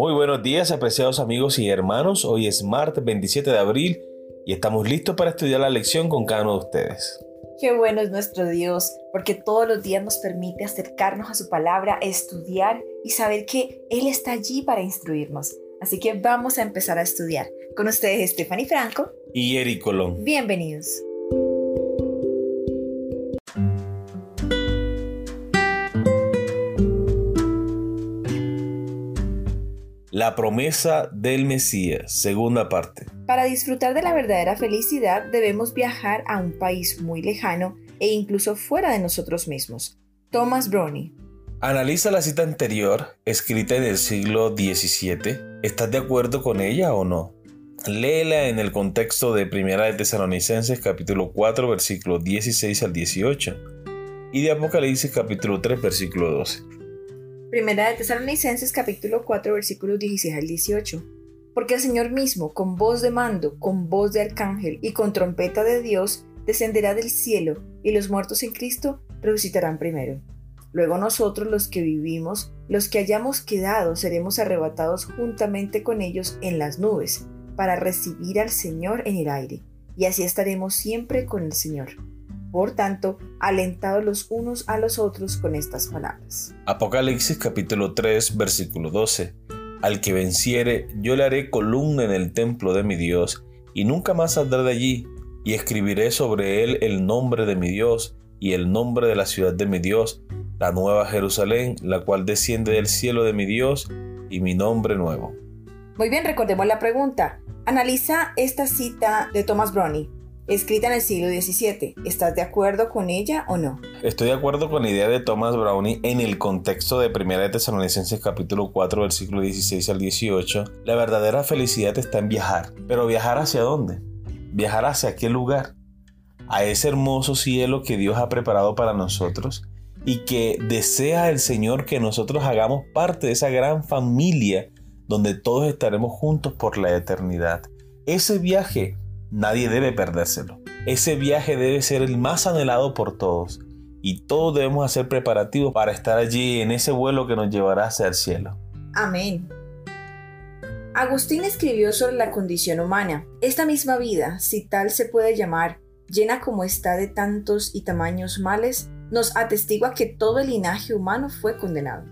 Muy buenos días, apreciados amigos y hermanos. Hoy es martes 27 de abril y estamos listos para estudiar la lección con cada uno de ustedes. Qué bueno es nuestro Dios, porque todos los días nos permite acercarnos a su palabra, estudiar y saber que Él está allí para instruirnos. Así que vamos a empezar a estudiar. Con ustedes Stephanie Franco y Eric Colón. Bienvenidos. La promesa del Mesías, segunda parte. Para disfrutar de la verdadera felicidad debemos viajar a un país muy lejano e incluso fuera de nosotros mismos. Thomas Brownie. Analiza la cita anterior, escrita en el siglo XVII. ¿Estás de acuerdo con ella o no? Léela en el contexto de Primera de Tesalonicenses capítulo 4 versículo 16 al 18 y de Apocalipsis capítulo 3 versículo 12. Primera de Tesalonicenses capítulo 4 versículos 16 al 18. Porque el Señor mismo, con voz de mando, con voz de arcángel y con trompeta de Dios, descenderá del cielo, y los muertos en Cristo resucitarán primero. Luego nosotros los que vivimos, los que hayamos quedado, seremos arrebatados juntamente con ellos en las nubes, para recibir al Señor en el aire, y así estaremos siempre con el Señor. Por tanto, alentados los unos a los otros con estas palabras. Apocalipsis capítulo 3 versículo 12. Al que venciere, yo le haré columna en el templo de mi Dios, y nunca más saldrá de allí, y escribiré sobre él el nombre de mi Dios, y el nombre de la ciudad de mi Dios, la nueva Jerusalén, la cual desciende del cielo de mi Dios, y mi nombre nuevo. Muy bien, recordemos la pregunta. Analiza esta cita de Thomas Brownie escrita en el siglo XVII. ¿Estás de acuerdo con ella o no? Estoy de acuerdo con la idea de Thomas Brownie en el contexto de Primera de Tesalonicenses capítulo 4 versículo 16 al 18. La verdadera felicidad está en viajar. Pero viajar hacia dónde? Viajar hacia qué lugar? A ese hermoso cielo que Dios ha preparado para nosotros y que desea el Señor que nosotros hagamos parte de esa gran familia donde todos estaremos juntos por la eternidad. Ese viaje Nadie debe perdérselo. Ese viaje debe ser el más anhelado por todos y todos debemos hacer preparativos para estar allí en ese vuelo que nos llevará hacia el cielo. Amén. Agustín escribió sobre la condición humana. Esta misma vida, si tal se puede llamar, llena como está de tantos y tamaños males, nos atestigua que todo el linaje humano fue condenado.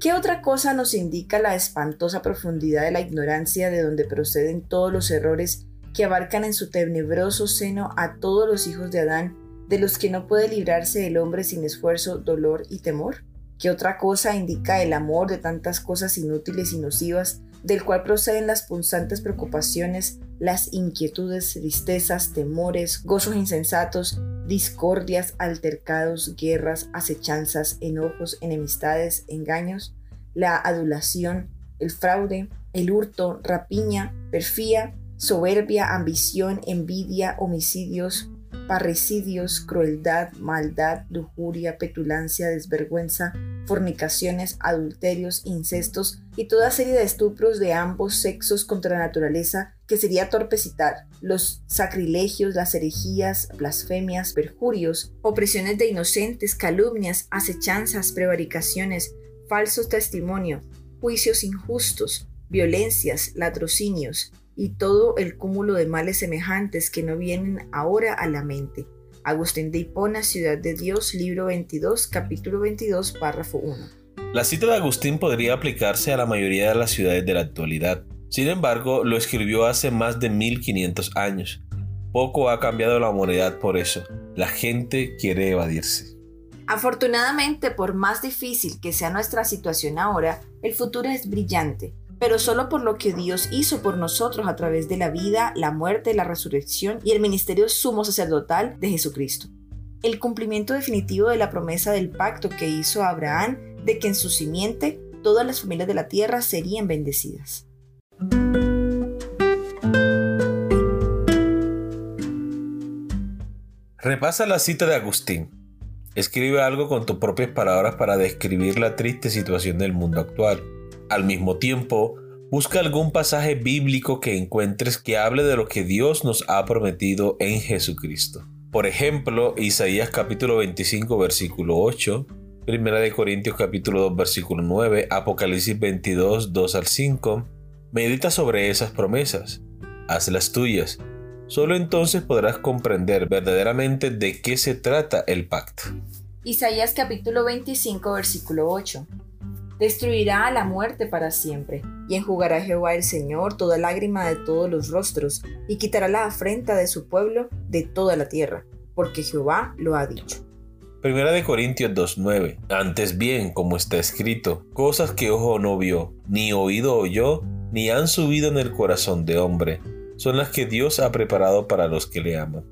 ¿Qué otra cosa nos indica la espantosa profundidad de la ignorancia de donde proceden todos los errores que abarcan en su tenebroso seno a todos los hijos de Adán, de los que no puede librarse el hombre sin esfuerzo, dolor y temor? ¿Qué otra cosa indica el amor de tantas cosas inútiles y nocivas, del cual proceden las punzantes preocupaciones, las inquietudes, tristezas, temores, gozos insensatos, discordias, altercados, guerras, acechanzas, enojos, enemistades, engaños, la adulación, el fraude, el hurto, rapiña, perfía, soberbia, ambición, envidia, homicidios, parricidios, crueldad, maldad, lujuria, petulancia, desvergüenza, fornicaciones, adulterios, incestos y toda serie de estupros de ambos sexos contra la naturaleza que sería torpecitar, los sacrilegios, las herejías, blasfemias, perjurios, opresiones de inocentes, calumnias, acechanzas, prevaricaciones, falsos testimonios, juicios injustos, violencias, latrocinios, y todo el cúmulo de males semejantes que no vienen ahora a la mente. Agustín de Hipona, Ciudad de Dios, libro 22, capítulo 22, párrafo 1. La cita de Agustín podría aplicarse a la mayoría de las ciudades de la actualidad. Sin embargo, lo escribió hace más de 1500 años. Poco ha cambiado la humanidad por eso. La gente quiere evadirse. Afortunadamente, por más difícil que sea nuestra situación ahora, el futuro es brillante pero solo por lo que Dios hizo por nosotros a través de la vida, la muerte, la resurrección y el ministerio sumo sacerdotal de Jesucristo. El cumplimiento definitivo de la promesa del pacto que hizo Abraham de que en su simiente todas las familias de la tierra serían bendecidas. Repasa la cita de Agustín. Escribe algo con tus propias palabras para describir la triste situación del mundo actual. Al mismo tiempo, busca algún pasaje bíblico que encuentres que hable de lo que Dios nos ha prometido en Jesucristo. Por ejemplo, Isaías capítulo 25 versículo 8, Primera de Corintios capítulo 2 versículo 9, Apocalipsis 22 2 al 5. Medita sobre esas promesas, hazlas tuyas. Solo entonces podrás comprender verdaderamente de qué se trata el pacto. Isaías capítulo 25 versículo 8. Destruirá a la muerte para siempre, y enjugará Jehová el Señor toda lágrima de todos los rostros, y quitará la afrenta de su pueblo de toda la tierra, porque Jehová lo ha dicho. Primera de Corintios 2.9. Antes bien, como está escrito, cosas que ojo no vio, ni oído oyó, ni han subido en el corazón de hombre, son las que Dios ha preparado para los que le aman.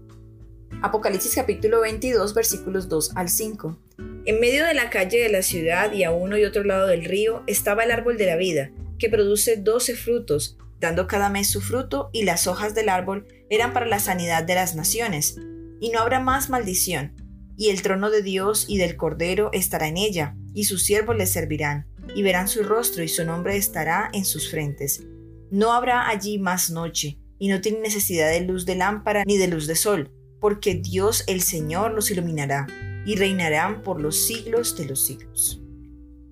Apocalipsis capítulo 22 versículos 2 al 5. En medio de la calle de la ciudad y a uno y otro lado del río estaba el árbol de la vida, que produce doce frutos, dando cada mes su fruto, y las hojas del árbol eran para la sanidad de las naciones. Y no habrá más maldición, y el trono de Dios y del Cordero estará en ella, y sus siervos le servirán, y verán su rostro y su nombre estará en sus frentes. No habrá allí más noche, y no tienen necesidad de luz de lámpara ni de luz de sol, porque Dios el Señor los iluminará y reinarán por los siglos de los siglos.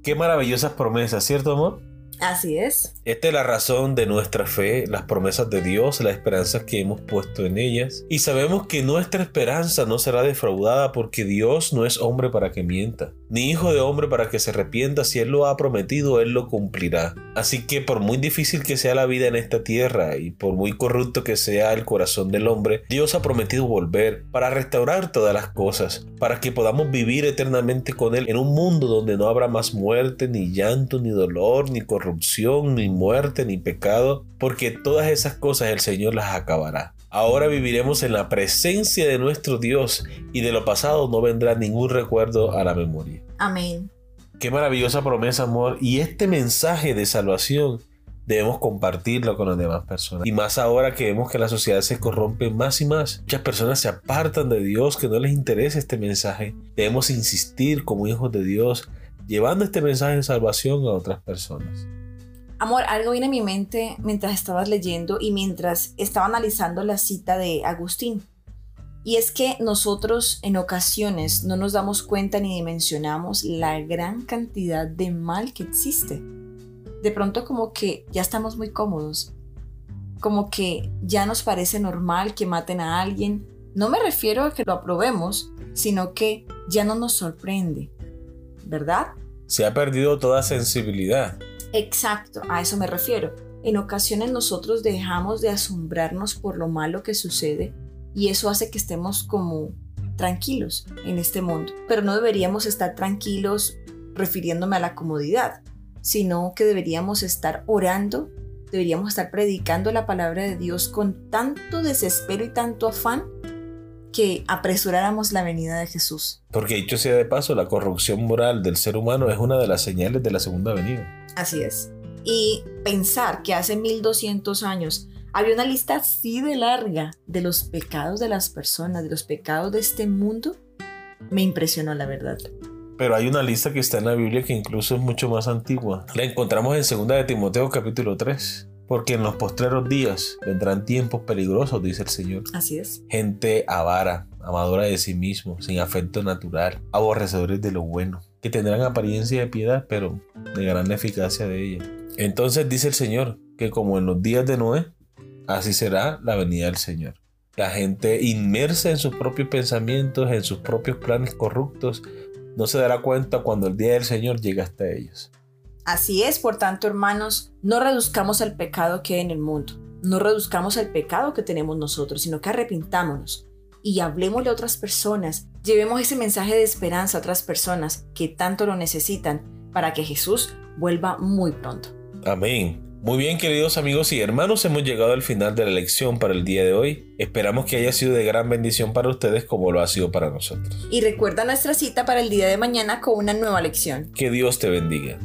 Qué maravillosas promesas, ¿cierto, amor? Así es. Esta es la razón de nuestra fe, las promesas de Dios, las esperanzas que hemos puesto en ellas. Y sabemos que nuestra esperanza no será defraudada porque Dios no es hombre para que mienta, ni hijo de hombre para que se arrepienta. Si Él lo ha prometido, Él lo cumplirá. Así que por muy difícil que sea la vida en esta tierra y por muy corrupto que sea el corazón del hombre, Dios ha prometido volver para restaurar todas las cosas, para que podamos vivir eternamente con Él en un mundo donde no habrá más muerte, ni llanto, ni dolor, ni corrupción ni muerte, ni pecado, porque todas esas cosas el Señor las acabará. Ahora viviremos en la presencia de nuestro Dios y de lo pasado no vendrá ningún recuerdo a la memoria. Amén. Qué maravillosa promesa, amor. Y este mensaje de salvación debemos compartirlo con las demás personas. Y más ahora que vemos que la sociedad se corrompe más y más. Muchas personas se apartan de Dios, que no les interesa este mensaje. Debemos insistir como hijos de Dios, llevando este mensaje de salvación a otras personas. Amor, algo viene a mi mente mientras estabas leyendo y mientras estaba analizando la cita de Agustín. Y es que nosotros en ocasiones no nos damos cuenta ni dimensionamos la gran cantidad de mal que existe. De pronto como que ya estamos muy cómodos. Como que ya nos parece normal que maten a alguien. No me refiero a que lo aprobemos, sino que ya no nos sorprende. ¿Verdad? Se ha perdido toda sensibilidad. Exacto, a eso me refiero. En ocasiones nosotros dejamos de asombrarnos por lo malo que sucede y eso hace que estemos como tranquilos en este mundo. Pero no deberíamos estar tranquilos refiriéndome a la comodidad, sino que deberíamos estar orando, deberíamos estar predicando la palabra de Dios con tanto desespero y tanto afán que apresuráramos la venida de Jesús. Porque dicho sea de paso, la corrupción moral del ser humano es una de las señales de la segunda venida. Así es. Y pensar que hace 1200 años había una lista así de larga de los pecados de las personas, de los pecados de este mundo, me impresionó la verdad. Pero hay una lista que está en la Biblia que incluso es mucho más antigua. La encontramos en 2 de Timoteo capítulo 3. Porque en los postreros días vendrán tiempos peligrosos, dice el Señor. Así es. Gente avara, amadora de sí mismo, sin afecto natural, aborrecedores de lo bueno, que tendrán apariencia de piedad, pero negarán la eficacia de ella. Entonces dice el Señor que como en los días de Noé, así será la venida del Señor. La gente inmersa en sus propios pensamientos, en sus propios planes corruptos, no se dará cuenta cuando el día del Señor llegue hasta ellos. Así es, por tanto, hermanos, no reduzcamos el pecado que hay en el mundo, no reduzcamos el pecado que tenemos nosotros, sino que arrepintámonos y hablemosle a otras personas, llevemos ese mensaje de esperanza a otras personas que tanto lo necesitan para que Jesús vuelva muy pronto. Amén. Muy bien, queridos amigos y hermanos, hemos llegado al final de la lección para el día de hoy. Esperamos que haya sido de gran bendición para ustedes como lo ha sido para nosotros. Y recuerda nuestra cita para el día de mañana con una nueva lección. Que Dios te bendiga.